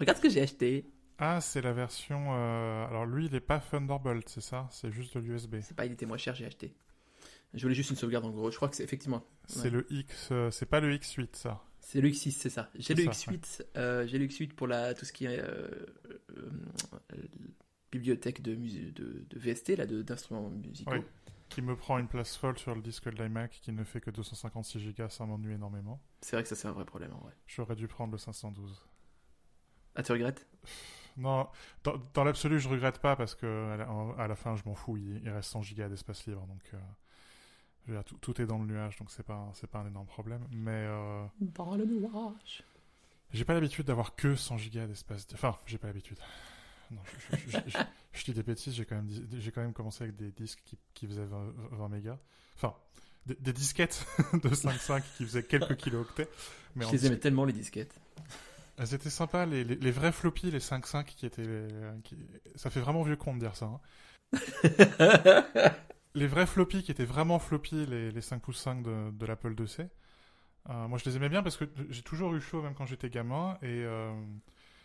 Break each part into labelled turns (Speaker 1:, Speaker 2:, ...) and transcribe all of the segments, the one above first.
Speaker 1: Regarde ce que j'ai acheté.
Speaker 2: Ah, c'est la version. euh, Alors lui, il est pas Thunderbolt, c'est ça? C'est juste de l'USB.
Speaker 1: C'est pas, il était moins cher, j'ai acheté. Je voulais juste une sauvegarde en gros. Je crois que c'est effectivement.
Speaker 2: C'est
Speaker 1: Ouais.
Speaker 2: le X. euh, C'est pas le X8, ça.
Speaker 1: C'est le X6, c'est ça. J'ai le
Speaker 2: ça,
Speaker 1: X8, euh, j'ai le X8 pour la, tout ce qui est euh, bibliothèque de, musée, de, de VST, là, de- d'instruments musicaux.
Speaker 2: Oui. Qui me prend une place folle sur le disque de l'iMac qui ne fait que 256 Go, ça m'ennuie énormément.
Speaker 1: C'est vrai que ça, c'est un vrai problème en vrai.
Speaker 2: J'aurais dû prendre le 512.
Speaker 1: Ah, tu regrettes?
Speaker 2: Non, dans, dans l'absolu, je regrette pas parce que à la, en- à la fin, je m'en fous. Il, il reste 100 Go d'espace libre, donc euh, je veux dire, tout, tout est dans le nuage, donc c'est pas c'est pas un énorme problème. Mais euh,
Speaker 1: Dans le nuage.
Speaker 2: j'ai pas l'habitude d'avoir que 100 Go d'espace. Enfin, j'ai pas l'habitude. Non, je, je- je- je- je dis des bêtises. J'ai quand même dis- j'ai quand même commencé avec des disques qui, qui faisaient 20, 20 mégas. Enfin, des, des disquettes de 5.5 qui faisaient quelques kilooctets. Mais
Speaker 1: Je les aimais tellement, les disquettes.
Speaker 2: Elles étaient sympas, les, les, les vrais floppies, les 5.5 qui étaient. les- qui- Ça fait vraiment vieux con de dire ça. hein. Les vrais floppies qui étaient vraiment floppies, les, les 5 pouces 5 de, de l'Apple IIc. Euh, moi, je les aimais bien parce que j'ai toujours eu chaud, même quand j'étais gamin. Et euh,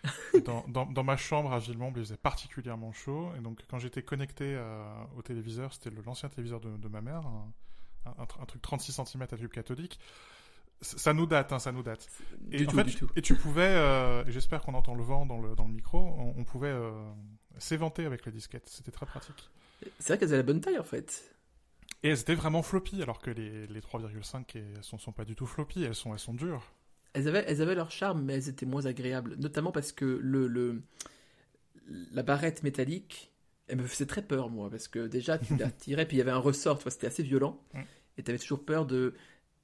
Speaker 2: dans, dans, dans ma chambre à Villemont, il faisait particulièrement chaud. Et donc, quand j'étais connecté euh, au téléviseur, c'était l'ancien téléviseur de, de ma mère, un, un- un truc 36 cm à tube cathodique. Ça nous date, hein, ça nous date. Et
Speaker 1: du
Speaker 2: en
Speaker 1: tout,
Speaker 2: fait,
Speaker 1: du
Speaker 2: tu-
Speaker 1: tout.
Speaker 2: Et tu pouvais, euh, j'espère qu'on entend le vent dans le, dans le micro, on, on pouvait euh, s'éventer avec les disquettes. C'était très pratique.
Speaker 1: C'est vrai qu'elles avaient la bonne taille en fait.
Speaker 2: Et elles étaient vraiment floppy, alors que les, les 3,5 elles sont, sont pas du tout floppy, elles sont, elles sont dures.
Speaker 1: Elles avaient, elles avaient leur charme, mais elles étaient moins agréables. Notamment parce que le, le, la barrette métallique, elle me faisait très peur, moi. Parce que déjà, tu la tirais, puis il y avait un ressort, c'était assez violent.
Speaker 2: Mm.
Speaker 1: Et tu avais toujours peur de.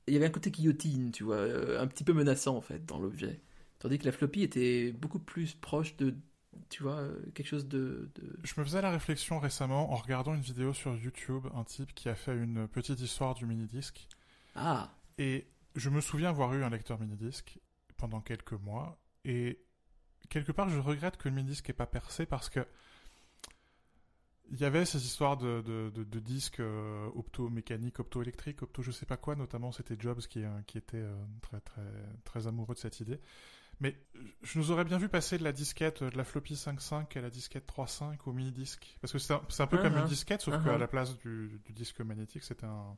Speaker 1: Il y avait un côté guillotine, tu vois, euh, un petit peu menaçant, en fait, dans l'objet. Tandis que la floppy était beaucoup plus proche de. Tu vois, euh, quelque chose de. de-
Speaker 2: Je me faisais la réflexion récemment en regardant une vidéo sur YouTube, un type qui a fait une petite histoire du mini-disque.
Speaker 1: Ah
Speaker 2: Et je me souviens avoir eu un lecteur mini-disque pendant quelques mois. Et quelque part, je regrette que le mini-disque n'ait pas percé parce que il y avait ces histoires de, de, de, de disques euh, opto-mécaniques, opto-électriques, opto je sais pas quoi, notamment c'était Jobs qui, euh, qui était euh, très, très, très amoureux de cette idée. Mais je nous aurais bien vu passer de la disquette, de la floppy 5.5 à la disquette 3.5 au mini-disque. Parce que c'est un, c'est un peu comme une disquette, sauf qu'à
Speaker 1: ah.
Speaker 2: la place du, du disque magnétique, c'était un,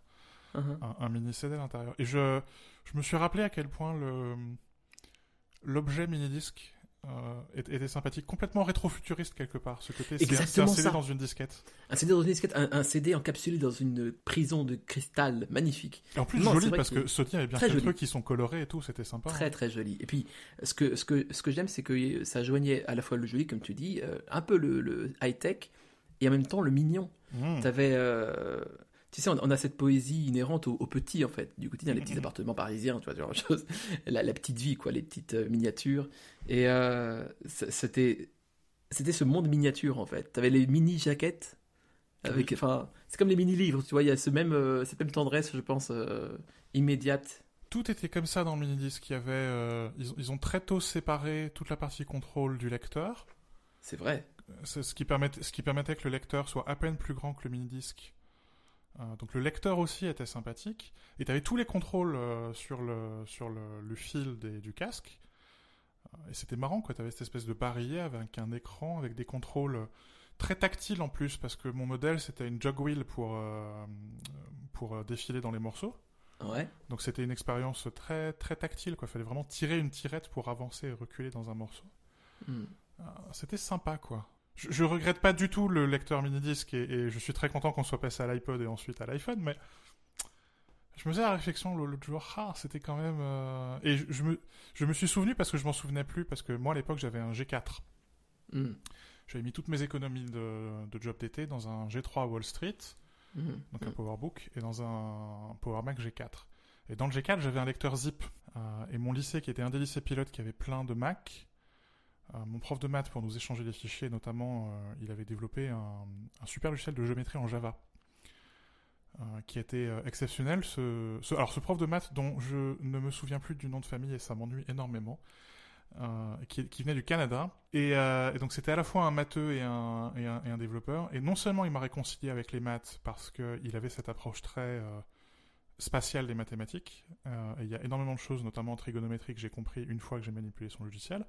Speaker 1: uh-huh.
Speaker 2: un, un mini CD à l'intérieur. Et je, je me suis rappelé à quel point le l'objet mini disque euh, était, sympathique, complètement rétro-futuriste quelque part. Ce côté, c'est un- un CD dans une disquette.
Speaker 1: Un CD dans une disquette, un, un CD encapsulé dans une prison de cristal magnifique.
Speaker 2: Et en plus
Speaker 1: Non,
Speaker 2: joli parce
Speaker 1: que
Speaker 2: que Sony avait bien fait le
Speaker 1: joli.
Speaker 2: truc, ils sont colorés et tout, c'était sympa.
Speaker 1: Très
Speaker 2: hein.
Speaker 1: très joli. Et puis ce que ce que ce que j'aime c'est que ça joignait à la fois le joli comme tu dis, euh, un peu le, le high tech et en même temps le mignon.
Speaker 2: Mmh.
Speaker 1: T'avais euh, tu sais, on, on a cette poésie inhérente aux, aux petits en fait, du quotidien, les petits
Speaker 2: Mhm.
Speaker 1: appartements parisiens, tu vois, ce genre de choses, la, la petite vie, quoi, les petites euh, miniatures. Et euh, c'était, c'était ce monde miniature en fait. T'avais les mini jaquettes, avec, enfin, c'est comme les mini livres, tu vois, il y a ce même, euh, cette même tendresse, je pense, euh, immédiate.
Speaker 2: Tout était comme ça dans le mini disque. Il y avait, euh, ils, ont- ils ont très tôt séparé toute la partie contrôle du lecteur.
Speaker 1: C'est vrai.
Speaker 2: C'est ce qui, permettait, ce qui permettait que le lecteur soit à peine plus grand que le mini-disque. Euh, donc le lecteur aussi était sympathique. Et tu avais tous les contrôles euh, sur, le, sur le, le fil des- du casque. Euh, et c'était marrant, quoi. Tu avais cette espèce de barillet avec un écran, avec des contrôles très tactiles en plus, parce que mon modèle c'était une jog wheel pour, euh, pour défiler dans les morceaux.
Speaker 1: Ouais.
Speaker 2: Donc c'était une expérience très, très tactile, quoi. Fallait vraiment tirer une tirette pour avancer et reculer dans un morceau.
Speaker 1: Hmm.
Speaker 2: C'était sympa, quoi. Je, je regrette pas du tout le lecteur mini-disque et, et je suis très content qu'on soit passé à l'iPod et ensuite à l'iPhone, mais je me faisais la réflexion l'autre jour, ah, c'était quand même... euh, Et je, je me, je me suis souvenu parce que je m'en souvenais plus, parce que moi à l'époque j'avais un G4.
Speaker 1: Hmm.
Speaker 2: J'avais mis toutes mes économies de, de job d'été dans un G3 Wall Street,
Speaker 1: Hmm.
Speaker 2: donc
Speaker 1: Hmm.
Speaker 2: un PowerBook, et dans un Power Mac G4. Et dans le G4, j'avais un lecteur zip. Euh, et mon lycée, qui était un des lycées pilotes qui avait plein de Mac, mon prof de maths, pour nous échanger les fichiers, notamment, euh, il avait développé un, super logiciel de géométrie en Java. euh, qui était euh, exceptionnel. Ce, alors, ce prof de maths dont je ne me souviens plus du nom de famille et ça m'ennuie énormément, euh, qui, venait du Canada. Et, euh, donc, c'était à la fois un matheux et un, développeur. Et non seulement il m'a réconcilié avec les maths parce qu'il avait cette approche très euh, spatiale des mathématiques. euh, et il y a énormément de choses, notamment en trigonométrie, que j'ai compris une fois que j'ai manipulé son logiciel.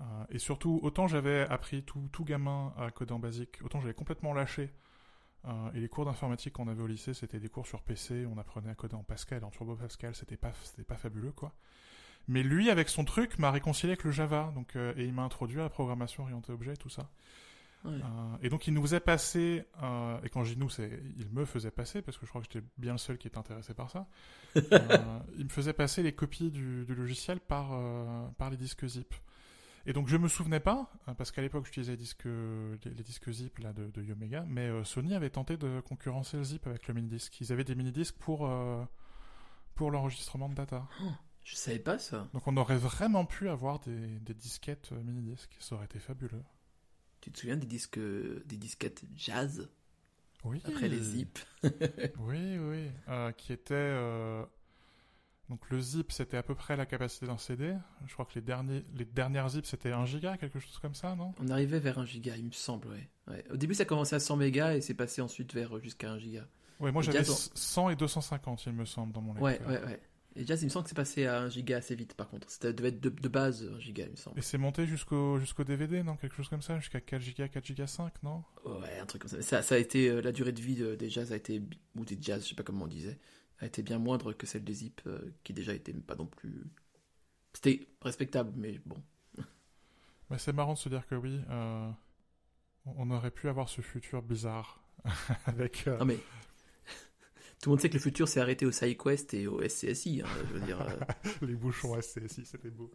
Speaker 2: Euh, et surtout, autant j'avais appris tout, tout gamin à coder en basique, autant j'avais complètement lâché. Euh, et les cours d'informatique qu'on avait au lycée, c'était des cours sur PC, on apprenait à coder en Pascal, en Turbo Pascal, c'était pas, c'était pas fabuleux, quoi. Mais lui, avec son truc, m'a réconcilié avec le Java, donc, euh, et il m'a introduit à la programmation orientée objet, tout ça.
Speaker 1: Ouais.
Speaker 2: Et donc il nous faisait passer, et quand je dis nous, c'est il me faisait passer, parce que je crois que j'étais bien le seul qui était intéressé par ça. Il me faisait passer les copies du, du logiciel par, par les disques zip. Et donc je me souvenais pas, euh, parce qu'à l'époque j'utilisais les disques, les, les disques zip là, de, de Yomega, mais euh, Sony avait tenté de concurrencer le zip avec le mini-disque. Ils avaient des mini-disques pour, euh, pour l'enregistrement de data.
Speaker 1: Je savais pas ça.
Speaker 2: Donc on aurait vraiment pu avoir des, des disquettes euh, mini-disques, ça aurait été fabuleux.
Speaker 1: Tu te souviens des disques, des disquettes jazz?
Speaker 2: Oui.
Speaker 1: après les zips
Speaker 2: Oui, oui. Euh, qui était. euh, Donc le zip, c'était à peu près la capacité d'un CD. Je crois que les, derniers... les dernières zips, c'était 1 giga, quelque chose comme ça, non?
Speaker 1: On arrivait vers 1 giga, il me semble, ouais. ouais. Au début, ça commençait à 100 mégas et c'est passé ensuite vers euh, jusqu'à 1 giga.
Speaker 2: Oui, moi j'avais
Speaker 1: Jazz,
Speaker 2: 100 et 250, il me semble, dans mon
Speaker 1: Ouais,
Speaker 2: lecteur.
Speaker 1: ouais, ouais. Et Jazz, il me semble que c'est passé à 1 giga assez vite, par contre. C'était devait être de, de base 1 giga, il me semble.
Speaker 2: Et c'est monté jusqu'au jusqu'au DVD, non? Quelque chose comme ça Jusqu'à 4 giga, 4 giga 5, non?
Speaker 1: Ouais, un truc comme ça. Ça, ça a été, euh, la durée de vie de- des Jazz a été, ou des Jazz, je sais pas comment on disait, a été bien moindre que celle des Zip, euh, qui déjà était pas non plus. C'était respectable, mais bon.
Speaker 2: Mais c'est marrant de se dire que oui, euh, on aurait pu avoir ce futur bizarre avec. euh,
Speaker 1: Non mais. Tout le monde sait que le futur s'est arrêté au SideQuest et au SCSI. hein, je veux dire, euh,
Speaker 2: les bouchons SCSI, c'était beau.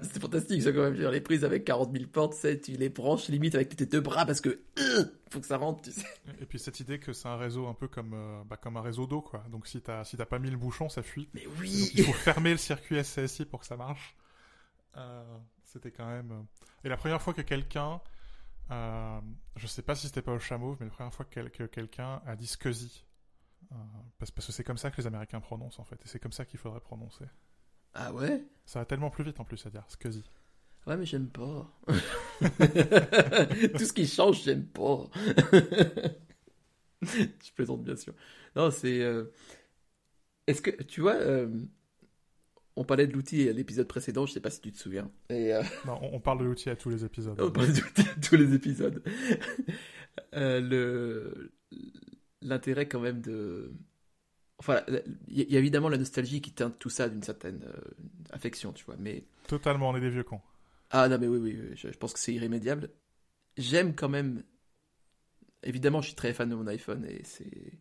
Speaker 1: c'était fantastique ça quand même. Dire, les prises avec 40 000 portes, tu les branches limite avec tes deux bras parce que euh, faut que ça rentre, tu sais.
Speaker 2: Et puis cette idée que c'est un réseau un peu comme, euh, bah, comme un réseau d'eau, quoi. Donc si t'as si pas mis le bouchon, ça fuit.
Speaker 1: Mais
Speaker 2: donc,
Speaker 1: oui.
Speaker 2: il faut fermer le circuit SCSI pour que ça marche. Euh, c'était quand même. euh, Et la première fois que quelqu'un, euh, je sais pas si c'était pas au chameau, mais la première fois que, que quelqu'un a dit SCSI. Euh, parce, parce que c'est comme ça que les Américains prononcent en fait, et c'est comme ça qu'il faudrait prononcer.
Speaker 1: Ah ouais?
Speaker 2: Ça va tellement plus vite en plus à dire SCSI.
Speaker 1: Ouais, mais j'aime pas. Tout ce qui change, j'aime pas. Je plaisante, bien sûr. Non, c'est. euh, Est-ce que. Tu vois, euh, on parlait de l'outil à l'épisode précédent, je sais pas si tu te souviens. Et. euh,
Speaker 2: Non, on, parle de l'outil à tous les épisodes.
Speaker 1: on parle de l'outil à tous les épisodes. Le. L'intérêt, quand même, de. Enfin, il y a- évidemment la nostalgie qui teinte tout ça d'une certaine euh, affection, tu vois, mais.
Speaker 2: Totalement, on est des vieux cons.
Speaker 1: Ah non mais oui, oui, oui, je, je pense que c'est irrémédiable. J'aime quand même... Évidemment, je suis très fan de mon iPhone et c'est...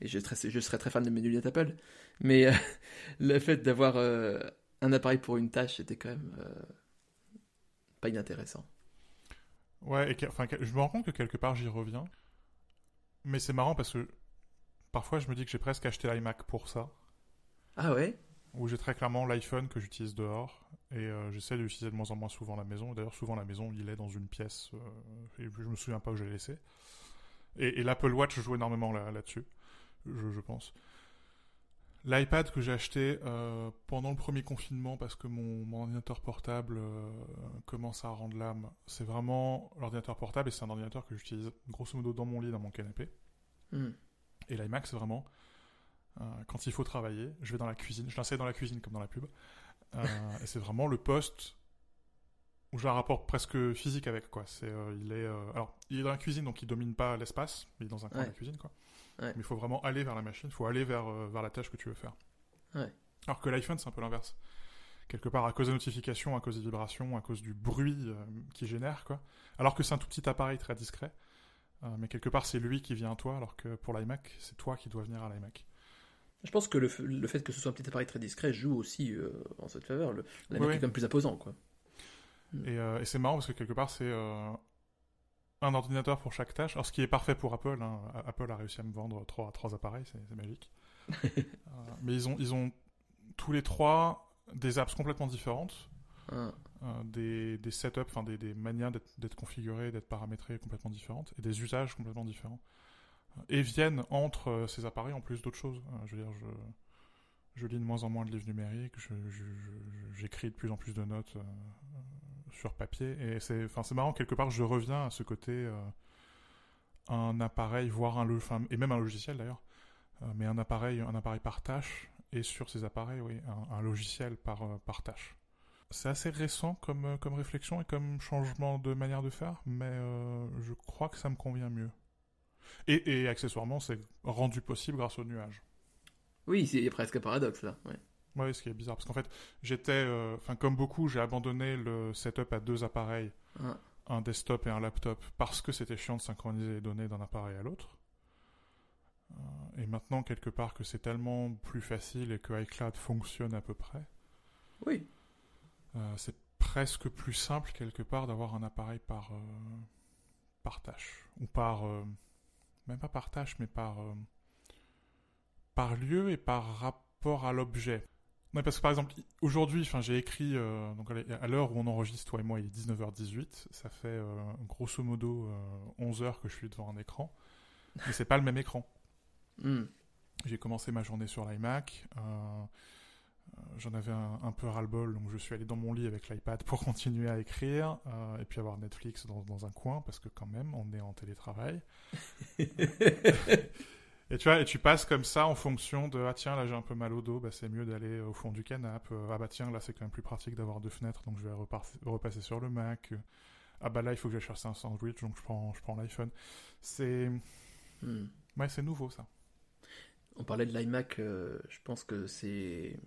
Speaker 1: Et je, serais- je serais très fan de mes lunettes Apple. Mais euh, le fait d'avoir euh, un appareil pour une tâche, c'était quand même euh, pas inintéressant.
Speaker 2: Ouais, et enfin, je me rends compte que quelque part j'y reviens. Mais c'est marrant parce que parfois je me dis que j'ai presque acheté l'iMac pour ça.
Speaker 1: Ah ouais?
Speaker 2: Où j'ai très clairement l'iPhone que j'utilise dehors. Et euh, j'essaie de l'utiliser de moins en moins souvent à la maison. D'ailleurs, souvent la maison, il est dans une pièce. euh, et je me souviens pas où je l'ai laissé. Et, et l'Apple Watch joue énormément là- là-dessus, je, je pense. L'iPad que j'ai acheté euh, pendant le premier confinement parce que mon, mon ordinateur portable euh, commence à rendre l'âme, c'est vraiment l'ordinateur portable et c'est un ordinateur que j'utilise grosso modo dans mon lit, dans mon canapé.
Speaker 1: Hmm.
Speaker 2: Et l'iMac, c'est vraiment euh, quand il faut travailler, je vais dans la cuisine, je l'installe dans la cuisine comme dans la pub. Et c'est vraiment le poste où j'ai un rapport presque physique avec quoi. C'est il est alors il est dans la cuisine donc il domine pas l'espace, mais il est dans un coin
Speaker 1: Ouais.
Speaker 2: de la cuisine quoi.
Speaker 1: Ouais.
Speaker 2: Mais il faut vraiment aller vers la machine, il faut aller vers euh, vers la tâche que tu veux faire.
Speaker 1: Ouais.
Speaker 2: Alors que l'iPhone c'est un peu l'inverse. Quelque part à cause des notifications, à cause des vibrations, à cause du bruit euh, qu'il génère quoi. Alors que c'est un tout petit appareil très discret. Euh, mais quelque part c'est lui qui vient à toi alors que pour l'iMac c'est toi qui dois venir à l'iMac.
Speaker 1: Je pense que le, le fait que ce soit un petit appareil très discret joue aussi euh, en cette faveur.
Speaker 2: Oui,
Speaker 1: est quand même plus imposant, quoi.
Speaker 2: Et, euh, et c'est marrant parce que quelque part, c'est euh, un ordinateur pour chaque tâche. Alors, ce qui est parfait pour Apple, hein. Apple a réussi à me vendre trois, trois appareils, c'est magique. Euh, mais ils ont, ils ont tous les trois des apps complètement différentes,
Speaker 1: Hein.
Speaker 2: euh, des, des setups, enfin des, des manières d'être configurés, d'être paramétrés complètement différentes, et des usages complètement différents. Et viennent entre euh, ces appareils en plus d'autres choses. Euh, je veux dire, je, je lis de moins en moins de livres numériques, je- je- je- j'écris de plus en plus de notes euh, sur papier. Et c'est, marrant, quelque part, je reviens à ce côté euh, un appareil, voire un, et même un logiciel d'ailleurs, euh, mais un appareil, un appareil par tâche, et sur ces appareils, oui, un, logiciel par, euh, par tâche. c'est assez récent comme, comme réflexion et comme changement de manière de faire, mais je crois que ça me convient mieux. Et, et accessoirement, c'est rendu possible grâce au nuage.
Speaker 1: Oui, c'est presque un paradoxe là. Ouais,
Speaker 2: ce qui est bizarre, parce qu'en fait, j'étais, euh, enfin, comme beaucoup, j'ai abandonné le setup à deux appareils, un desktop et un laptop, parce que c'était chiant de synchroniser les données d'un appareil à l'autre. Euh, et maintenant, quelque part, que c'est tellement plus facile et que iCloud fonctionne à peu près,
Speaker 1: Oui.
Speaker 2: euh, c'est presque plus simple, quelque part, d'avoir un appareil par, par tâche. Ou par, même pas par tâche, mais par, par lieu et par rapport à l'objet. Ouais, parce que par exemple, aujourd'hui, enfin, j'ai écrit, euh, donc à l'heure où on enregistre, toi et moi, il est 19h18, ça fait euh, grosso modo euh, 11 heures que je suis devant un écran, mais c'est pas le même écran.
Speaker 1: Hmm.
Speaker 2: J'ai commencé ma journée sur l'iMac, euh, euh, j'en avais un, un peu ras-le-bol, donc je suis allé dans mon lit avec l'iPad pour continuer à écrire, euh, et puis avoir Netflix dans, dans un coin, parce que quand même, on est en télétravail. Et tu vois, et tu passes comme ça en fonction de ah tiens là j'ai un peu mal au dos, bah c'est mieux d'aller au fond du canapé. Euh, ah bah tiens là c'est quand même plus pratique d'avoir deux fenêtres, donc je vais repasser sur le Mac. Ah bah là il faut que j'aille chercher un sandwich, donc je prends je prends l'iPhone. C'est
Speaker 1: Hmm.
Speaker 2: ouais c'est nouveau ça.
Speaker 1: On parlait de l'iMac, euh, je pense que c'est.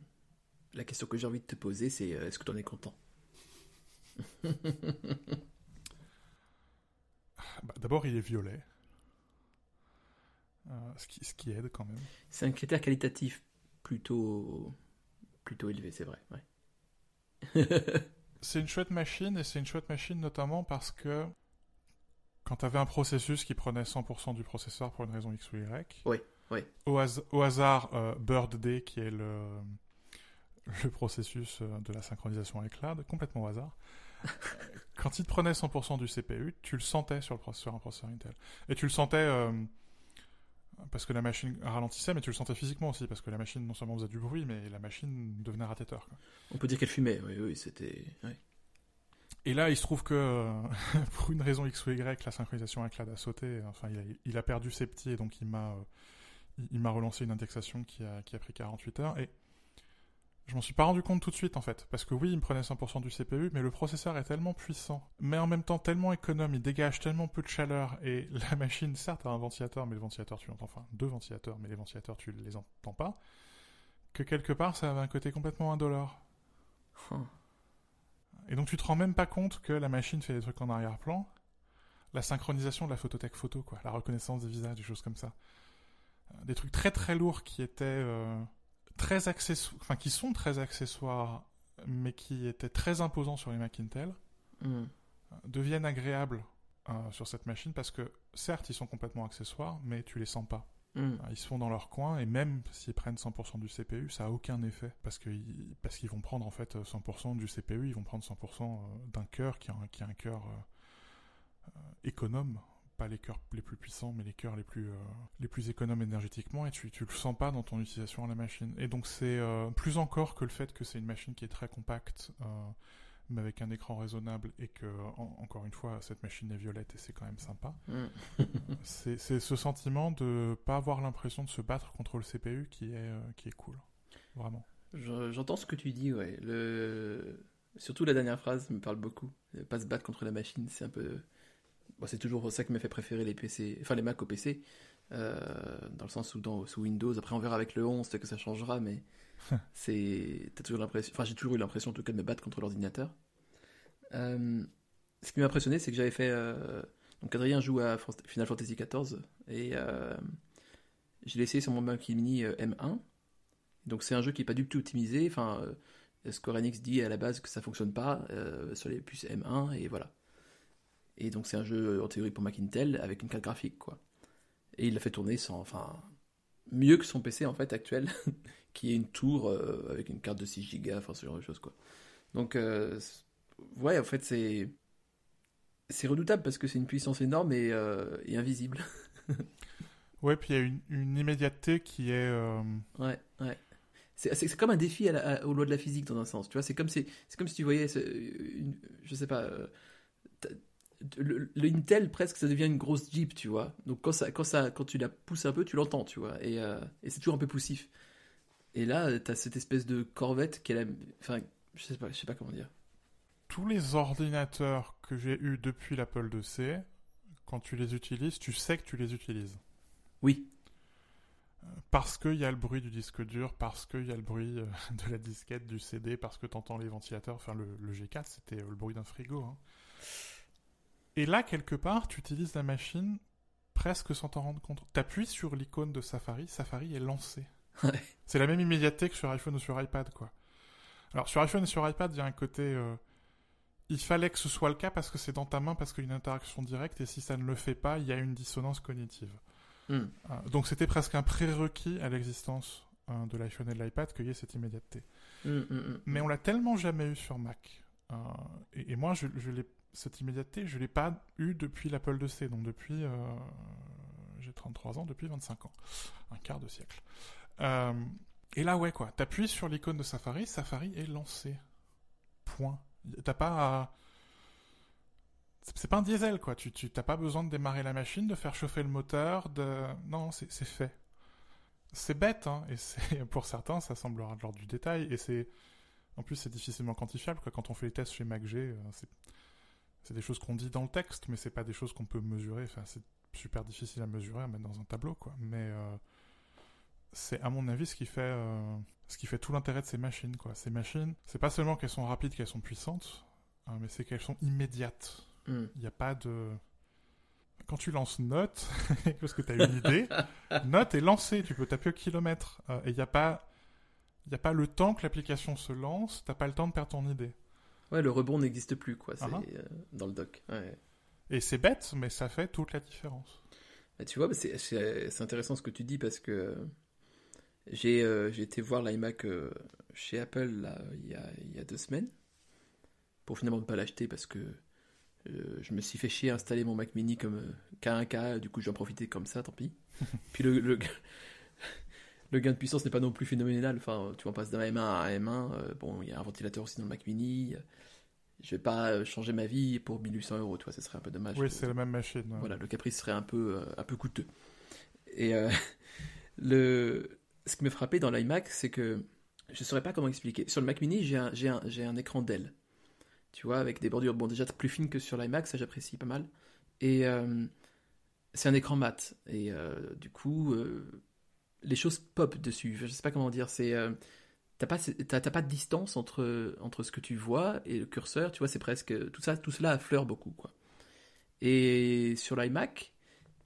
Speaker 1: La question que j'ai envie de te poser, c'est euh, est-ce que tu en es content?
Speaker 2: Bah, D'abord il est violet, Euh, ce qui ce qui aide quand même.
Speaker 1: C'est un critère qualitatif plutôt. plutôt élevé, c'est vrai. Ouais.
Speaker 2: C'est une chouette machine et c'est une chouette machine notamment parce que quand tu avais un processus qui prenait 100% du processeur pour une raison X ou Y,
Speaker 1: Oui, oui.
Speaker 2: Au, has- au hasard, euh, BirdD qui est le, le processus euh, de la synchronisation avec cloud, complètement au hasard. quand il te prenait 100% du CPU, tu le sentais sur, le processeur, un processeur Intel. Et tu le sentais euh, parce que la machine ralentissait, mais tu le sentais physiquement aussi, parce que la machine non seulement faisait du bruit, mais la machine devenait ratetteur. quoi.
Speaker 1: On peut dire qu'elle fumait, oui, oui, c'était.
Speaker 2: Et là, il se trouve que, pour une raison X ou Y, la synchronisation avec cloud a sauté. Enfin, il a, il a perdu ses petits et donc il m'a, euh, il m'a relancé une indexation qui a, qui a pris 48 heures. Et je m'en suis pas rendu compte tout de suite, en fait. Parce que oui, il me prenait 100% du CPU, mais le processeur est tellement puissant, mais en même temps tellement économe, il dégage tellement peu de chaleur. Et la machine, certes, a un ventilateur, mais le ventilateur, tu l'entends. Enfin, deux ventilateurs, mais les ventilateurs, tu les entends pas. Que quelque part, ça avait un côté complètement indolore. Et donc tu te rends même pas compte que la machine fait des trucs en arrière-plan. La synchronisation de la photothèque photo, quoi. La reconnaissance des visages, des choses comme ça. Euh, Des trucs très très lourds qui étaient euh, très accessoires, enfin qui sont très accessoires, mais qui étaient très imposants sur les Mac Intel,
Speaker 1: Hmm.
Speaker 2: euh, deviennent agréables euh, sur cette machine parce que certes ils sont complètement accessoires, mais tu les sens pas.
Speaker 1: Hmm.
Speaker 2: Ils se font dans leur coin et même s'ils prennent 100% du CPU, ça a aucun effet parce que parce qu'ils vont prendre en fait 100% du CPU, ils vont prendre 100% d'un cœur qui a un, qui a un cœur euh, euh, économe, pas les cœurs les plus puissants, mais les cœurs les plus euh, les plus économes énergétiquement et tu tu le sens pas dans ton utilisation à la machine. Et donc c'est euh, plus encore que le fait que c'est une machine qui est très compacte. euh, mais avec un écran raisonnable et que, en- encore une fois, cette machine est violette et c'est quand même sympa.
Speaker 1: Hmm.
Speaker 2: C'est c'est ce sentiment de pas avoir l'impression de se battre contre le CPU qui est, euh, qui est cool. Vraiment.
Speaker 1: Je- J'entends ce que tu dis, ouais. Le... Surtout la dernière phrase me parle beaucoup. Pas se battre contre la machine, c'est un peu. Bon, c'est toujours ça qui m'a fait préférer les PC, enfin les Mac au PC, euh, dans le sens où dans, sous Windows, après on verra avec le 11 peut-être que ça changera, mais c'est. T'as toujours l'impression. Enfin, j'ai toujours eu l'impression en tout cas de me battre contre l'ordinateur. Euh, Ce qui m'a impressionné, c'est que j'avais fait. euh, Donc Adrien joue à Final Fantasy XIV et euh, j'ai laissé sur mon Mac Mini euh, M1. Donc c'est un jeu qui est pas du tout optimisé. Enfin, Square Enix dit à la base que ça fonctionne pas euh, sur les puces M1 et voilà. Et donc c'est un jeu en théorie pour Mac Intel avec une carte graphique quoi. Et il l'a fait tourner sans, enfin, mieux que son PC en fait actuel, qui est une tour euh, avec une carte de 6 Go, enfin ce genre de choses quoi. Donc euh, ouais en fait c'est c'est redoutable parce que c'est une puissance énorme et, euh, et invisible.
Speaker 2: Ouais, puis il y a une, une immédiateté qui est.
Speaker 1: Ouais, ouais. C'est, comme un défi à la- à- aux lois de la physique dans un sens, tu vois. C'est comme si, c'est comme si tu voyais, une- je sais pas, le, le Intel presque ça devient une grosse Jeep, tu vois. Donc quand ça, quand ça, quand tu la pousses un peu, tu l'entends, tu vois. Et, euh, et c'est toujours un peu poussif. Et là, t'as cette espèce de Corvette est la, enfin, je sais pas, je sais pas comment dire.
Speaker 2: tous les ordinateurs que j'ai eus depuis l'Apple IIc, quand tu les utilises, tu sais que tu les utilises.
Speaker 1: Oui.
Speaker 2: Parce qu'il y a le bruit du disque dur, parce qu'il y a le bruit euh, de la disquette, du CD, parce que tu entends les ventilateurs. Enfin, le, le G4, c'était euh, le bruit d'un frigo. hein. Et là, quelque part, tu utilises la machine presque sans t'en rendre compte. T'appuies sur l'icône de Safari, Safari est lancé.
Speaker 1: Ouais.
Speaker 2: C'est la même immédiateté que sur iPhone ou sur iPad, quoi. Alors, sur iPhone et sur iPad, il y a un côté... euh, il fallait que ce soit le cas parce que c'est dans ta main, parce qu'il y a une interaction directe, et si ça ne le fait pas, il y a une dissonance cognitive.
Speaker 1: Hmm.
Speaker 2: Ah, Donc c'était presque un prérequis à l'existence hein, de l'iPhone et de l'iPad qu'il y ait cette immédiateté.
Speaker 1: Hmm, hmm.
Speaker 2: Mais on l'a tellement jamais eu sur Mac. Euh, et, et moi, je, je l'ai- cette immédiateté, je l'ai pas eu depuis l'Apple IIc, donc depuis... euh, j'ai 33 ans, depuis 25 ans. Un quart de siècle. Euh, et là, ouais, quoi. T'appuies sur l'icône de Safari, Safari est lancé. Point. T'as pas. C'est pas un diesel, quoi. Tu t'as pas besoin de démarrer la machine, de faire chauffer le moteur, de... Non, c'est fait. C'est bête, hein, et pour certains, ça semblera de l'ordre du détail, et c'est... En plus, c'est difficilement quantifiable, quoi. Quand on fait les tests chez MacG, euh, c'est... C'est des choses qu'on dit dans le texte, mais c'est pas des choses qu'on peut mesurer. Enfin, c'est super difficile à mesurer, à mettre dans un tableau, quoi. Mais euh, c'est, à mon avis, ce qui fait, euh, ce qui fait tout l'intérêt de ces machines, quoi. Ces machines, c'est pas seulement qu'elles sont rapides, qu'elles sont puissantes, hein, mais c'est qu'elles sont immédiates.
Speaker 1: Hmm.
Speaker 2: Il n'y a pas de. Quand tu lances Note, parce que tu as une idée, Note est lancée, tu peux taper au kilomètre. Euh, et il n'y a pas. A pas le temps que l'application se lance, t'as pas le temps de perdre ton idée.
Speaker 1: Ouais, le rebond n'existe plus, quoi. C'est
Speaker 2: Ah
Speaker 1: euh, dans le doc. Ouais.
Speaker 2: Et c'est bête, mais ça fait toute la différence.
Speaker 1: Bah, tu vois, bah, c'est intéressant ce que tu dis parce que j'ai euh, j'ai été voir l'iMac euh, chez Apple là, il, y a, il y a deux semaines pour finalement ne pas l'acheter parce que euh, je me suis fait chier à installer mon Mac mini comme euh, K1K, du coup j'en profitais comme ça, tant pis. Puis le, le, le gain de puissance n'est pas non plus phénoménal. Enfin, tu vois, on passe d'un M1 à un M1. euh, bon, il y a un ventilateur aussi dans le Mac mini. Je vais pas euh, changer ma vie pour 1800 euros, tu vois, ce serait un peu dommage.
Speaker 2: oui, c'est la même machine. ouais.
Speaker 1: voilà, le caprice serait un peu, euh, un peu coûteux. Et euh, le, ce qui me frappait dans l'iMac, c'est que je ne saurais pas comment expliquer. Sur le Mac mini, j'ai un, j'ai un, j'ai un écran Dell. Tu vois, avec des bordures bon, déjà plus fines que sur l'iMac, ça j'apprécie pas mal. Et c'est un écran mat. Et du coup, les choses pop dessus. Je sais pas comment dire. C'est. euh, T'as pas, t'as, t'as pas de distance entre, entre ce que tu vois et le curseur, tu vois, c'est presque. Tout, ça, tout cela affleure beaucoup, quoi. Et sur l'iMac,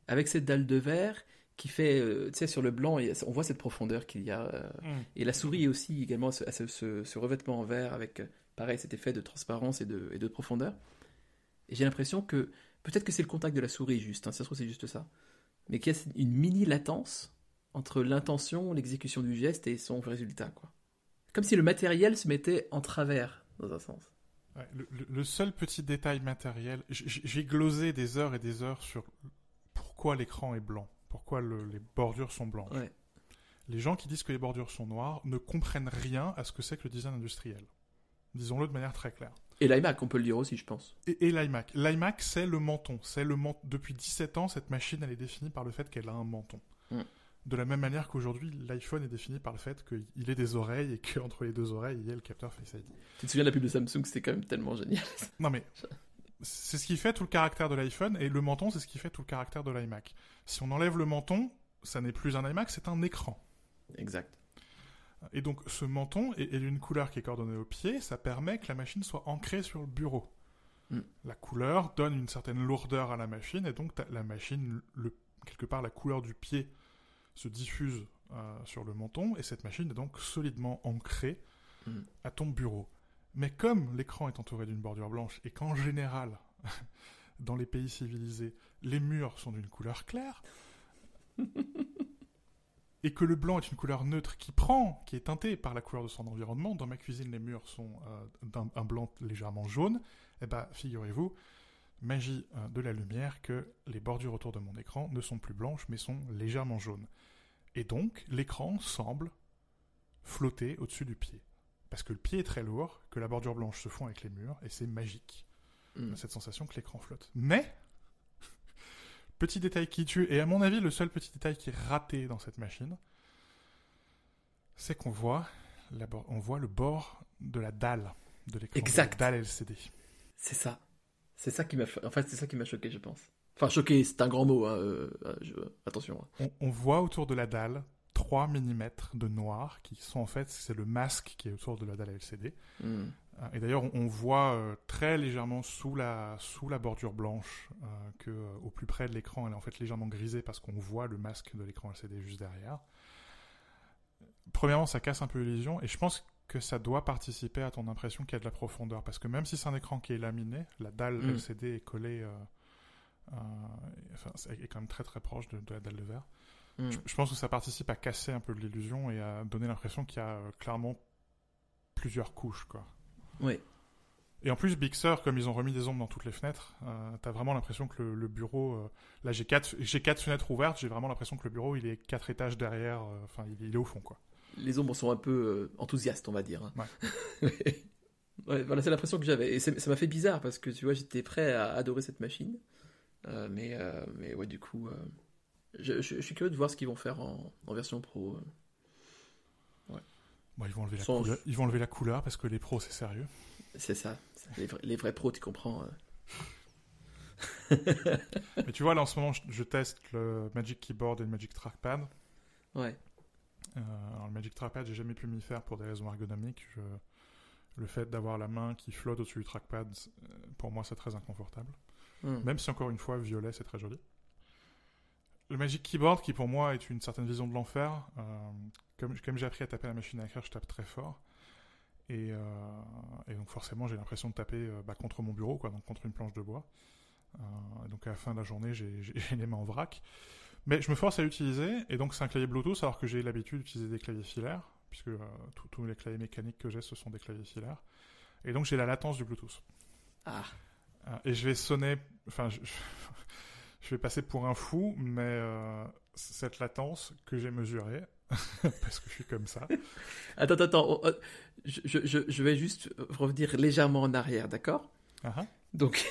Speaker 1: avec cette dalle de verre qui fait, euh, tu sais, sur le blanc, on voit cette profondeur qu'il y a. euh,
Speaker 2: Mm.
Speaker 1: et la souris aussi également ce, ce, ce- ce revêtement en verre avec, euh, pareil, cet effet de transparence et de, et de profondeur. Et j'ai l'impression que, peut-être que c'est le contact de la souris juste, hein, ça se trouve c'est juste ça, mais qu'il y a une mini latence entre l'intention, l'exécution du geste et son résultat, quoi. Comme si le matériel se mettait en travers, dans un sens.
Speaker 2: Ouais, le, seul petit détail matériel, j'ai glosé des heures et des heures sur pourquoi l'écran est blanc, pourquoi le- les bordures sont blanches.
Speaker 1: Ouais.
Speaker 2: Les gens qui disent que les bordures sont noires ne comprennent rien à ce que c'est que le design industriel. Disons-le de manière très claire.
Speaker 1: Et l'iMac, on peut le dire aussi, je pense.
Speaker 2: Et, et l'iMac. L'iMac, c'est le menton. C'est le ment- Depuis 17 ans, cette machine, elle est définie par le fait qu'elle a un menton.
Speaker 1: Mm.
Speaker 2: De la même manière qu'aujourd'hui, l'iPhone est défini par le fait qu'il ait des oreilles et qu'entre les deux oreilles, il y ait le capteur Face ID.
Speaker 1: Tu te souviens de la pub de Samsung, c'était quand même tellement génial.
Speaker 2: Non mais c'est ce qui fait tout le caractère de l'iPhone et le menton c'est ce qui fait tout le caractère de l'iMac. Si on enlève le menton, ça n'est plus un iMac, c'est un écran.
Speaker 1: exact.
Speaker 2: Et donc ce menton est, est d'une couleur qui est coordonnée au pied, ça permet que la machine soit ancrée sur le bureau.
Speaker 1: Mm.
Speaker 2: La couleur donne une certaine lourdeur à la machine et donc la machine, le, quelque part la couleur du pied se diffuse euh, sur le menton et cette machine est donc solidement ancrée
Speaker 1: Mm.
Speaker 2: à ton bureau. Mais comme l'écran est entouré d'une bordure blanche et qu'en général, dans les pays civilisés, les murs sont d'une couleur claire, et que le blanc est une couleur neutre qui prend, qui est teintée par la couleur de son environnement, dans ma cuisine les murs sont euh, d'un un blanc légèrement jaune, eh ben figurez-vous, magie euh, de la lumière, que les bordures autour de mon écran ne sont plus blanches mais sont légèrement jaunes. Et donc l'écran semble flotter au-dessus du pied. Parce que le pied est très lourd, que la bordure blanche se fond avec les murs, et c'est magique
Speaker 1: Mm.
Speaker 2: cette sensation que l'écran flotte. Mais, petit détail qui tue, et à mon avis le seul petit détail qui est raté dans cette machine, c'est qu'on voit, la on voit le bord de la dalle de l'écran.
Speaker 1: Exact.
Speaker 2: de la dalle LCD.
Speaker 1: C'est ça. C'est ça qui m'a. En fait, c'est ça qui m'a choqué, je pense. Enfin, choqué, c'est un grand mot. Hein, euh, euh, je... Attention.
Speaker 2: On, on, voit autour de la dalle 3 mm de noir qui sont en fait c'est le masque qui est autour de la dalle LCD.
Speaker 1: Mm.
Speaker 2: Et d'ailleurs, on voit euh, très légèrement sous la, sous la bordure blanche euh, que euh, au plus près de l'écran, elle est en fait légèrement grisée parce qu'on voit le masque de l'écran LCD juste derrière. Premièrement, ça casse un peu l'illusion et je pense que ça doit participer à ton impression qu'il y a de la profondeur parce que même si c'est un écran qui est laminé, la dalle
Speaker 1: Mm.
Speaker 2: LCD est collée, euh, euh, enfin, est quand même très très proche de, de la dalle de verre.
Speaker 1: Mm.
Speaker 2: Je, je pense que ça participe à casser un peu de l'illusion et à donner l'impression qu'il y a euh, clairement plusieurs couches quoi.
Speaker 1: Oui.
Speaker 2: Et en plus, Big Sur, comme ils ont remis des ombres dans toutes les fenêtres, euh, t'as vraiment l'impression que le, le bureau. euh, là, j'ai quatre, j'ai quatre fenêtres ouvertes, j'ai vraiment l'impression que le bureau, il est quatre étages derrière, enfin, il, il est au fond, quoi.
Speaker 1: Les ombres sont un peu euh, enthousiastes, on va dire. hein.
Speaker 2: Ouais.
Speaker 1: Ouais, voilà, c'est l'impression que j'avais. Et ça m'a fait bizarre parce que tu vois, j'étais prêt à adorer cette machine. Euh, mais, euh, mais ouais, du coup, euh, je, je- je suis curieux de voir ce qu'ils vont faire en, en version pro.
Speaker 2: Bon, ils vont enlever la,
Speaker 1: Sans-
Speaker 2: couleur, ils vont enlever la couleur parce que les pros, c'est sérieux.
Speaker 1: C'est ça. Les vrais, les vrais pros, tu comprends.
Speaker 2: Mais tu vois, là, en ce moment, je, je teste le Magic Keyboard et le Magic Trackpad.
Speaker 1: Ouais.
Speaker 2: Euh, alors, le Magic Trackpad, j'ai jamais pu m'y faire pour des raisons ergonomiques. Je- Le fait d'avoir la main qui flotte au-dessus du trackpad, euh, pour moi, c'est très inconfortable.
Speaker 1: Hmm.
Speaker 2: Même si encore une fois, violet, c'est très joli. Le Magic Keyboard, qui pour moi est une certaine vision de l'enfer, euh, comme, comme j'ai appris à taper à la machine à écrire, je tape très fort. Et, euh, et donc forcément, j'ai l'impression de taper euh, bah, contre mon bureau, quoi, donc contre une planche de bois. Et donc à la fin de la journée, j'ai les mains en vrac. Mais je me force à l'utiliser, et donc c'est un clavier Bluetooth, alors que j'ai l'habitude d'utiliser des claviers filaires, puisque euh, tous- les claviers mécaniques que j'ai, ce sont des claviers filaires. Et donc j'ai la latence du Bluetooth.
Speaker 1: Ah.
Speaker 2: Euh, Et je vais sonner, enfin, je, je vais passer pour un fou, mais euh, cette latence que j'ai mesurée, parce que je suis comme ça,
Speaker 1: Attends, attends, attends. oh, oh, Je, je- vais juste revenir légèrement en arrière, d'accord?
Speaker 2: Ah.
Speaker 1: Donc,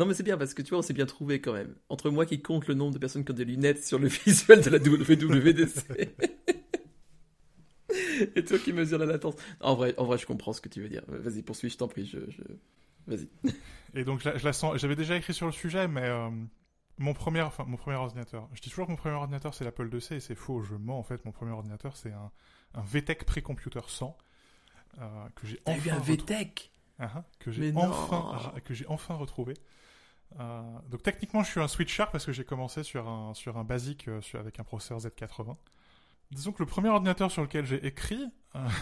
Speaker 1: non, mais c'est bien parce que tu vois, on s'est bien trouvé quand même. Entre moi qui compte le nombre de personnes qui ont des lunettes sur le visuel de la WWDC et toi qui mesures la latence. En vrai, en vrai, je comprends ce que tu veux dire. Vas-y, poursuis, je t'en prie. Je, je- Vas-y.
Speaker 2: et donc je la, sens. J'avais déjà écrit sur le sujet, mais euh, mon premier, enfin mon premier ordinateur. Je dis toujours que mon premier ordinateur c'est l'Apple IIc et c'est faux. Je mens en fait. Mon premier ordinateur c'est un, un VTech Pre-Computer 100 euh, que j'ai
Speaker 1: T'as eu un VTech
Speaker 2: ah, que j'ai enfin que j'ai enfin retrouvé. Euh, donc techniquement, je suis un switcher parce que j'ai commencé sur un sur un basique euh, avec un processeur Z80. Disons que le premier ordinateur sur lequel j'ai écrit,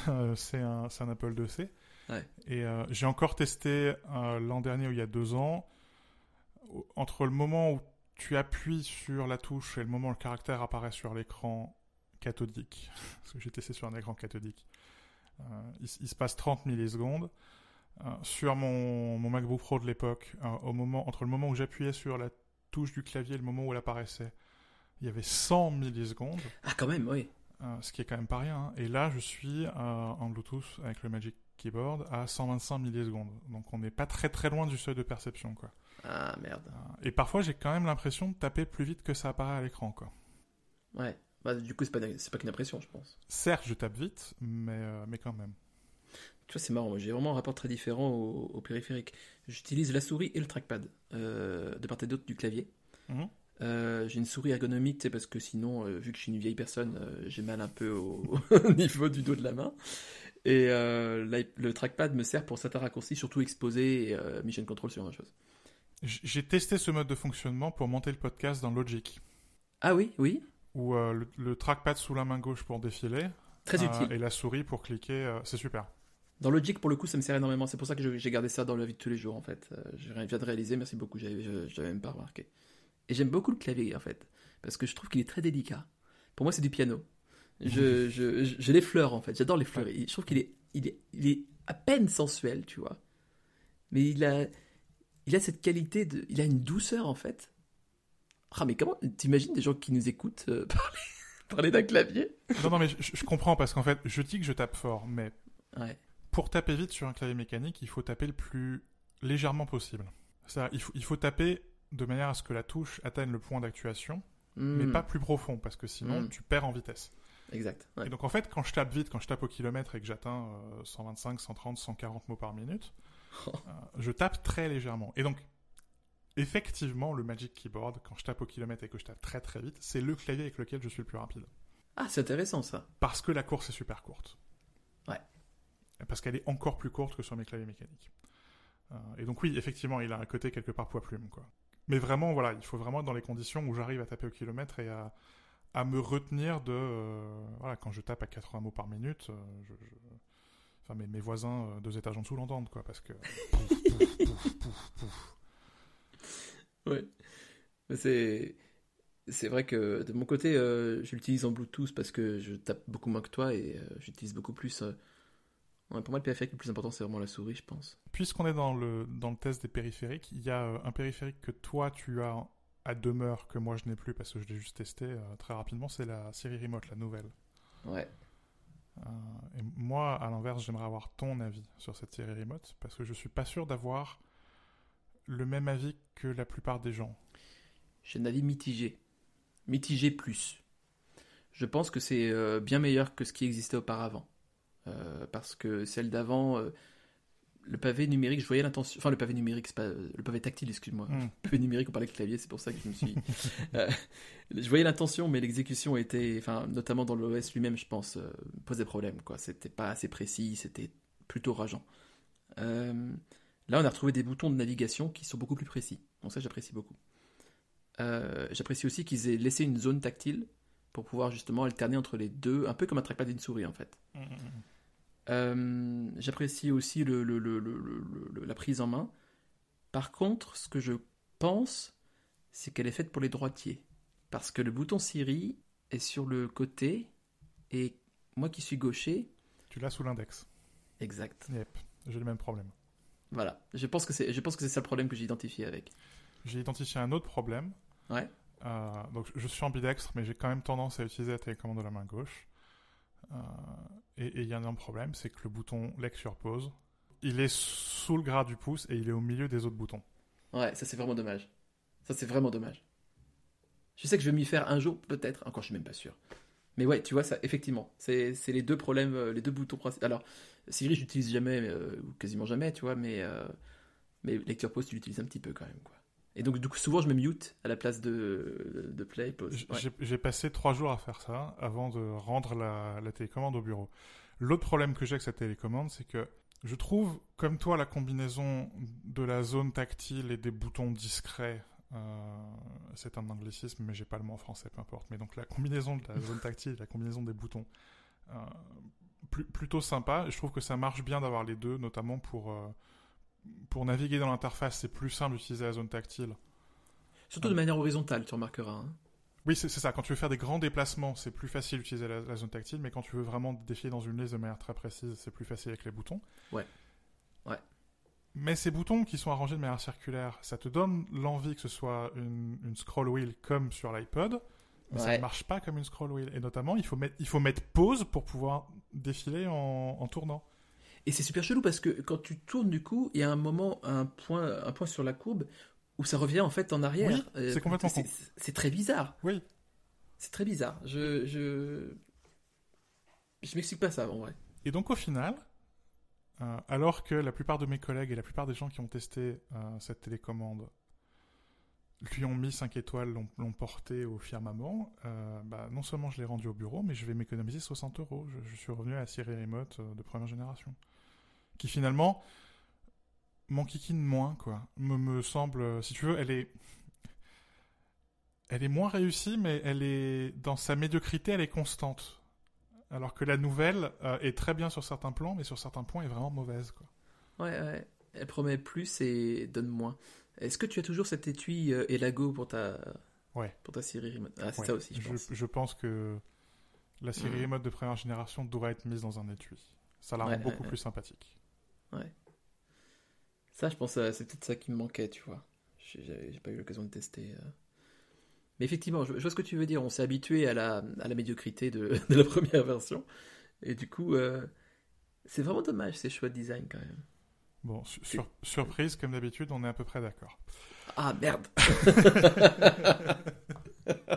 Speaker 2: euh, c'est un un Apple IIc.
Speaker 1: Ouais.
Speaker 2: Et j'ai encore testé l'an dernier ou il y a deux ans. Entre le moment où tu appuies sur la touche et le moment où le caractère apparaît sur l'écran cathodique, parce que j'ai testé sur un écran cathodique, il, il se passe 30 millisecondes. Euh, sur mon, mon MacBook Pro de l'époque, euh, au moment, entre le moment où j'appuyais sur la touche du clavier et le moment où elle apparaissait, il y avait 100 millisecondes,
Speaker 1: Ah, quand même, oui.
Speaker 2: euh, ce qui est quand même pas rien. hein. Et là, je suis euh, en Bluetooth avec le Magic Keyboard à 125 millisecondes. Donc on n'est pas très très loin du seuil de perception. Quoi.
Speaker 1: Ah, merde.
Speaker 2: Et parfois, j'ai quand même l'impression de taper plus vite que ça apparaît à l'écran. Quoi.
Speaker 1: Ouais. Bah, du coup, c'est pas, c'est pas qu'une impression, je pense.
Speaker 2: Certes, je tape vite, mais, euh, mais quand même.
Speaker 1: Tu vois, c'est marrant. moi, J'ai vraiment un rapport très différent au, au périphérique. J'utilise la souris et le trackpad euh, de part et d'autre du clavier.
Speaker 2: Mhm.
Speaker 1: Euh, j'ai une souris ergonomique, sais, parce que sinon, euh, vu que je suis une vieille personne, j'ai mal un peu au, au niveau du dos de la main. Et le trackpad me sert pour certains raccourcis, surtout exposé et mission control sur une chose.
Speaker 2: J- J'ai testé ce mode de fonctionnement pour monter le podcast dans Logic,
Speaker 1: Ah oui, oui,
Speaker 2: euh, le, le trackpad sous la main gauche pour défiler
Speaker 1: très utile.
Speaker 2: et la souris pour cliquer. c'est super.
Speaker 1: Dans Logic, pour le coup, ça me sert énormément. C'est pour ça que j'ai gardé ça dans la vie de tous les jours, en fait. Euh, je viens de réaliser, merci beaucoup, j'avais- je l'avais même pas remarqué. Et j'aime beaucoup le clavier, en fait, parce que je trouve qu'il est très délicat. Pour moi, c'est du piano. Je, je, je, je l'effleure, en fait. J'adore les fleurs. Je trouve qu'il est, il est, il est à peine sensuel, tu vois. Mais il a, il a cette qualité de, il a une douceur, en fait. Ah, mais comment, t'imagines des gens qui nous écoutent euh, parler, parler d'un clavier?
Speaker 2: Non, non, mais je, je comprends parce qu'en fait, je dis que je tape fort, mais
Speaker 1: Ouais.
Speaker 2: Pour taper vite sur un clavier mécanique, il faut taper le plus légèrement possible. Ça, il faut, il faut taper de manière à ce que la touche atteigne le point d'actuation, mais
Speaker 1: Hmm,
Speaker 2: pas plus profond, parce que sinon
Speaker 1: Mm.
Speaker 2: tu perds en vitesse.
Speaker 1: Exact. ouais.
Speaker 2: Et donc en fait, quand je tape vite, quand je tape au kilomètre et que j'atteins euh, 125, 130, 140 mots par minute, Euh, je tape très légèrement. Et donc, effectivement, le Magic Keyboard, quand je tape au kilomètre et que je tape très très vite, c'est le clavier avec lequel je suis le plus rapide.
Speaker 1: Ah, c'est intéressant ça.
Speaker 2: Parce que la course est super courte. Parce qu'elle est encore plus courte que sur mes claviers mécaniques. Euh, et donc oui, effectivement, il a un côté quelque part poids-plume, quoi. Mais vraiment, voilà, il faut vraiment être dans les conditions où j'arrive à taper au kilomètre et à, à me retenir de... euh, voilà, quand je tape à 80 mots par minute, euh, Enfin, mes, voisins deux étages en dessous l'entendent, quoi, parce que... pouf, pouf, pouf, pouf,
Speaker 1: C'est c'est vrai que de mon côté, je l'utilise en Bluetooth parce que je tape beaucoup moins que toi et j'utilise beaucoup plus. Ouais, pour moi, le périphérique le plus important, c'est vraiment la souris, je pense.
Speaker 2: Puisqu'on est dans le, dans le test des périphériques, il y a euh, un périphérique que toi tu as à demeure, que moi je n'ai plus parce que je l'ai juste testé euh, très rapidement, c'est la Siri Remote, la nouvelle.
Speaker 1: Ouais.
Speaker 2: Euh, et moi, à l'inverse, j'aimerais avoir ton avis sur cette Siri Remote parce que je suis pas sûr d'avoir le même avis que la plupart des gens.
Speaker 1: J'ai un avis mitigé. Mitigé plus. Je pense que c'est bien meilleur que ce qui existait auparavant. Euh, parce que celle d'avant, euh, le pavé numérique, je voyais l'intention. Enfin, le pavé numérique, c'est pas. euh, Le pavé tactile, excuse-moi.
Speaker 2: Hmm.
Speaker 1: Le pavé numérique, on parlait avec clavier, c'est pour ça que je me suis. Je voyais l'intention, mais l'exécution était. Enfin, notamment dans l'OS lui-même, je pense, posait problème, quoi. C'était pas assez précis, c'était plutôt rageant. Là, on a retrouvé des boutons de navigation qui sont beaucoup plus précis. Donc, ça, j'apprécie beaucoup. J'apprécie aussi qu'ils aient laissé une zone tactile pour pouvoir justement alterner entre les deux, un peu comme un trackpad d'une souris en fait. Euh, J'apprécie aussi le, le- le- la prise en main. Par contre, ce que je pense, c'est qu'elle est faite pour les droitiers. Parce que le bouton Siri est sur le côté, et moi qui suis gaucher,
Speaker 2: Tu l'as sous l'index.
Speaker 1: exact.
Speaker 2: Yep, j'ai le même problème.
Speaker 1: Voilà. Je pense que c'est, je pense que c'est ça le problème que j'ai identifié avec.
Speaker 2: J'ai identifié un autre problème.
Speaker 1: Ouais.
Speaker 2: Euh, donc je suis ambidextre, mais j'ai quand même tendance à utiliser la télécommande de la main gauche. Euh, et il y a un problème, c'est que le bouton lecture pause, il est sous le gras du pouce et il est au milieu des autres boutons.
Speaker 1: Ouais, ça c'est vraiment dommage. Ça c'est vraiment dommage. Je sais que je vais m'y faire un jour, peut-être. Encore, je suis même pas sûr. Mais ouais, tu vois, ça, effectivement, c'est les deux problèmes, euh, les deux boutons principaux. Alors, Siri, je l'utilise jamais, euh, ou quasiment jamais, tu vois, mais, mais lecture pause, tu l'utilises un petit peu quand même, quoi. Et donc, du coup, souvent, je me mute à la place de, de play, pause. Ouais.
Speaker 2: J'ai passé trois jours à faire ça avant de rendre la, la télécommande au bureau. L'autre problème que j'ai avec cette télécommande, c'est que je trouve, comme toi, la combinaison de la zone tactile et des boutons discrets, euh, c'est un anglicisme, mais j'ai pas le mot en français, peu importe. Mais donc la combinaison de la zone tactile et la combinaison des boutons, euh, plu- plutôt sympa. Je trouve que ça marche bien d'avoir les deux, notamment pour, euh, pour naviguer dans l'interface. C'est plus simple d'utiliser la zone tactile.
Speaker 1: Surtout de manière horizontale, tu remarqueras. hein.
Speaker 2: Oui, c'est ça. Quand tu veux faire des grands déplacements, c'est plus facile d'utiliser la, la zone tactile, mais quand tu veux vraiment défiler dans une liste de manière très précise, c'est plus facile avec les boutons.
Speaker 1: Ouais. Ouais.
Speaker 2: Mais ces boutons qui sont arrangés de manière circulaire, ça te donne l'envie que ce soit une, une scroll wheel comme sur l'iPod, mais ça ne marche pas comme une scroll wheel. Et notamment, il faut mettre, il faut mettre pause pour pouvoir défiler en, en tournant.
Speaker 1: Et c'est super chelou parce que quand tu tournes, du coup, il y a un moment, un point, un point sur la courbe où ça revient en fait en arrière.
Speaker 2: Oui,
Speaker 1: Euh,
Speaker 2: c'est complètement
Speaker 1: c'est-
Speaker 2: con.
Speaker 1: C'est très bizarre.
Speaker 2: Oui.
Speaker 1: C'est très bizarre. Je. Je, je m'explique pas ça en vrai.
Speaker 2: Et donc au final, euh, alors que la plupart de mes collègues et la plupart des gens qui ont testé euh, cette télécommande lui ont mis 5 étoiles, l'ont porté au firmament, euh, bah, non seulement je l'ai rendu au bureau, mais je vais m'économiser 60 euros. Je, suis revenu à la Siri Remote euh, de première génération. Qui finalement m'enquiquine moins, quoi. Me, me semble, euh, si tu veux, elle est... Elle est moins réussie, mais elle est dans sa médiocrité, elle est constante. Alors que la nouvelle est très bien sur certains plans, mais sur certains points est vraiment mauvaise. Quoi.
Speaker 1: Ouais, ouais. Elle promet plus et donne moins. Est-ce que tu as toujours cet étui euh, Elago pour ta.
Speaker 2: Ouais.
Speaker 1: Pour ta Siri Remote? Ah, c'est
Speaker 2: Ouais.
Speaker 1: ça aussi, je pense.
Speaker 2: je pense que la série
Speaker 1: Mhm.
Speaker 2: Remote de première génération devrait être mise dans un étui. Ça la rend
Speaker 1: Ouais,
Speaker 2: beaucoup
Speaker 1: ouais,
Speaker 2: plus sympathique.
Speaker 1: Ça, je pense, euh, c'est peut-être ça qui me manquait, tu vois. J'ai- pas eu l'occasion de tester. euh. Mais effectivement, je, je vois ce que tu veux dire. On s'est habitué à la, à la médiocrité de, de la première version. Et du coup, euh, c'est vraiment dommage ces choix de design quand même.
Speaker 2: Bon, su- sur- surprise, comme d'habitude, on est à peu près d'accord.
Speaker 1: Ah merde